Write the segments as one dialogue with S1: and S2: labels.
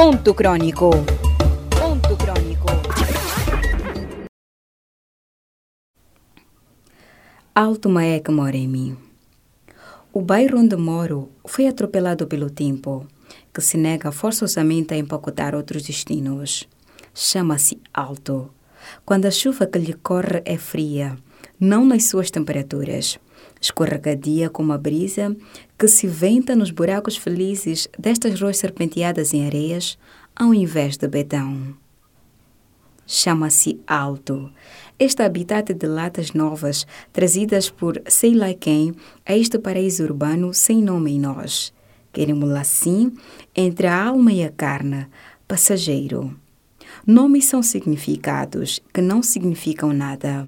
S1: Ponto Crônico. Ponto Crônico.
S2: Alto Maé que mora em mim. O bairro onde moro foi atropelado pelo tempo, que se nega forçosamente a empacotar outros destinos. Chama-se Alto. Quando a chuva que lhe corre é fria, não nas suas temperaturas, escorregadia como a brisa que se venta nos buracos felizes destas ruas serpenteadas em areias, ao invés de betão. Chama-se Alto. Este habitat de latas novas, trazidas por sei lá quem a este paraíso urbano sem nome em nós. Queremos-la assim, entre a alma e a carne, passageiro. Nomes são significados que não significam nada.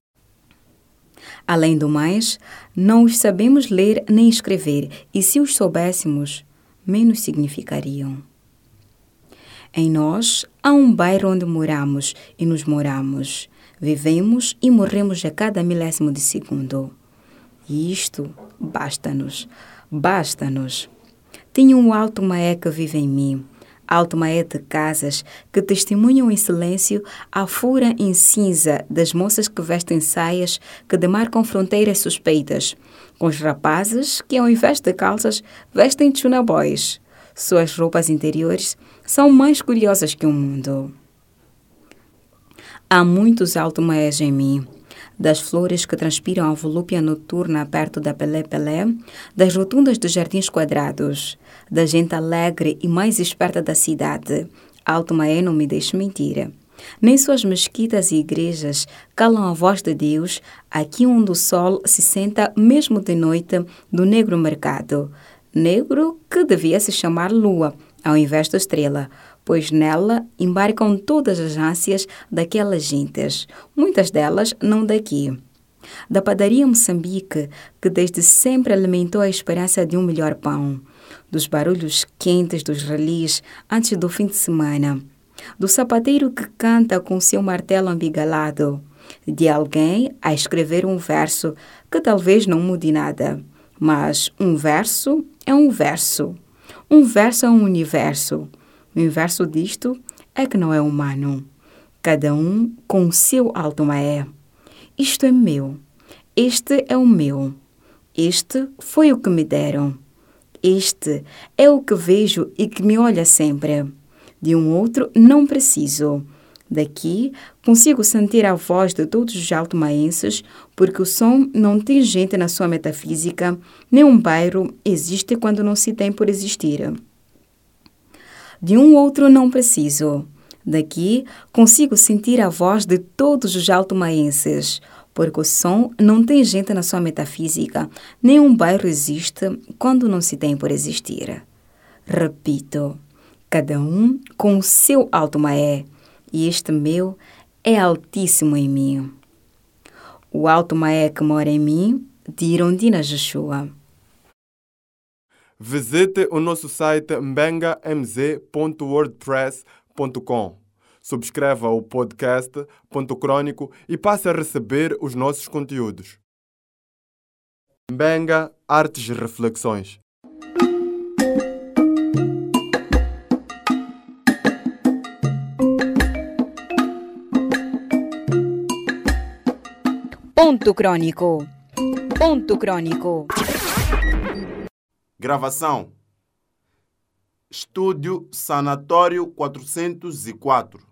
S2: Além do mais, não os sabemos ler nem escrever, e se os soubéssemos, menos significariam. Em nós há um bairro onde moramos e nos moramos. Vivemos e morremos a cada milésimo de segundo. E isto basta-nos, basta-nos. Tenho um alto maé que vive em mim, maé de casas que testemunham em silêncio a fura em cinza das moças que vestem saias que demarcam fronteiras suspeitas, com os rapazes que, ao invés de calças, vestem chunaboys. Suas roupas interiores são mais curiosas que o mundo. Há muitos alto maés em mim das flores que transpiram a volúpia noturna perto da Pelé Pelé, das rotundas dos jardins quadrados, da gente alegre e mais esperta da cidade. Alto Maé não me deixe mentir. Nem suas mesquitas e igrejas calam a voz de Deus aqui onde o sol se senta mesmo de noite do negro mercado. Negro que devia se chamar lua, ao invés de estrela, pois nela embarcam todas as ânsias daquelas gentes, muitas delas não daqui. Da padaria Moçambique, que desde sempre alimentou a esperança de um melhor pão, dos barulhos quentes dos relis antes do fim de semana, do sapateiro que canta com seu martelo ambigalado, de alguém a escrever um verso que talvez não mude nada, mas um verso é um verso. Um verso é um universo. O inverso disto é que não é humano. Cada um com o seu alto maé. Isto é meu. Este é o meu. Este foi o que me deram. Este é o que vejo e que me olha sempre. De um outro não preciso. Daqui consigo sentir a voz de todos os altomaenses, porque o som não tem gente na sua metafísica, nem um bairro existe quando não se tem por existir. De um outro não preciso. Daqui consigo sentir a voz de todos os altomaenses, porque o som não tem gente na sua metafísica, nem um bairro existe quando não se tem por existir. Repito, cada um com o seu alto maé, e este meu é altíssimo em mim. O alto maé que mora em mim, de Irondina Joshua.
S3: Visite o nosso site mbengamz.wordpress.com. Subscreva o podcast Ponto Crônico e passe a receber os nossos conteúdos. Mbenga Artes e Reflexões.
S1: Ponto Crônico. Ponto Crônico.
S3: Gravação. Estúdio Sanatório 404.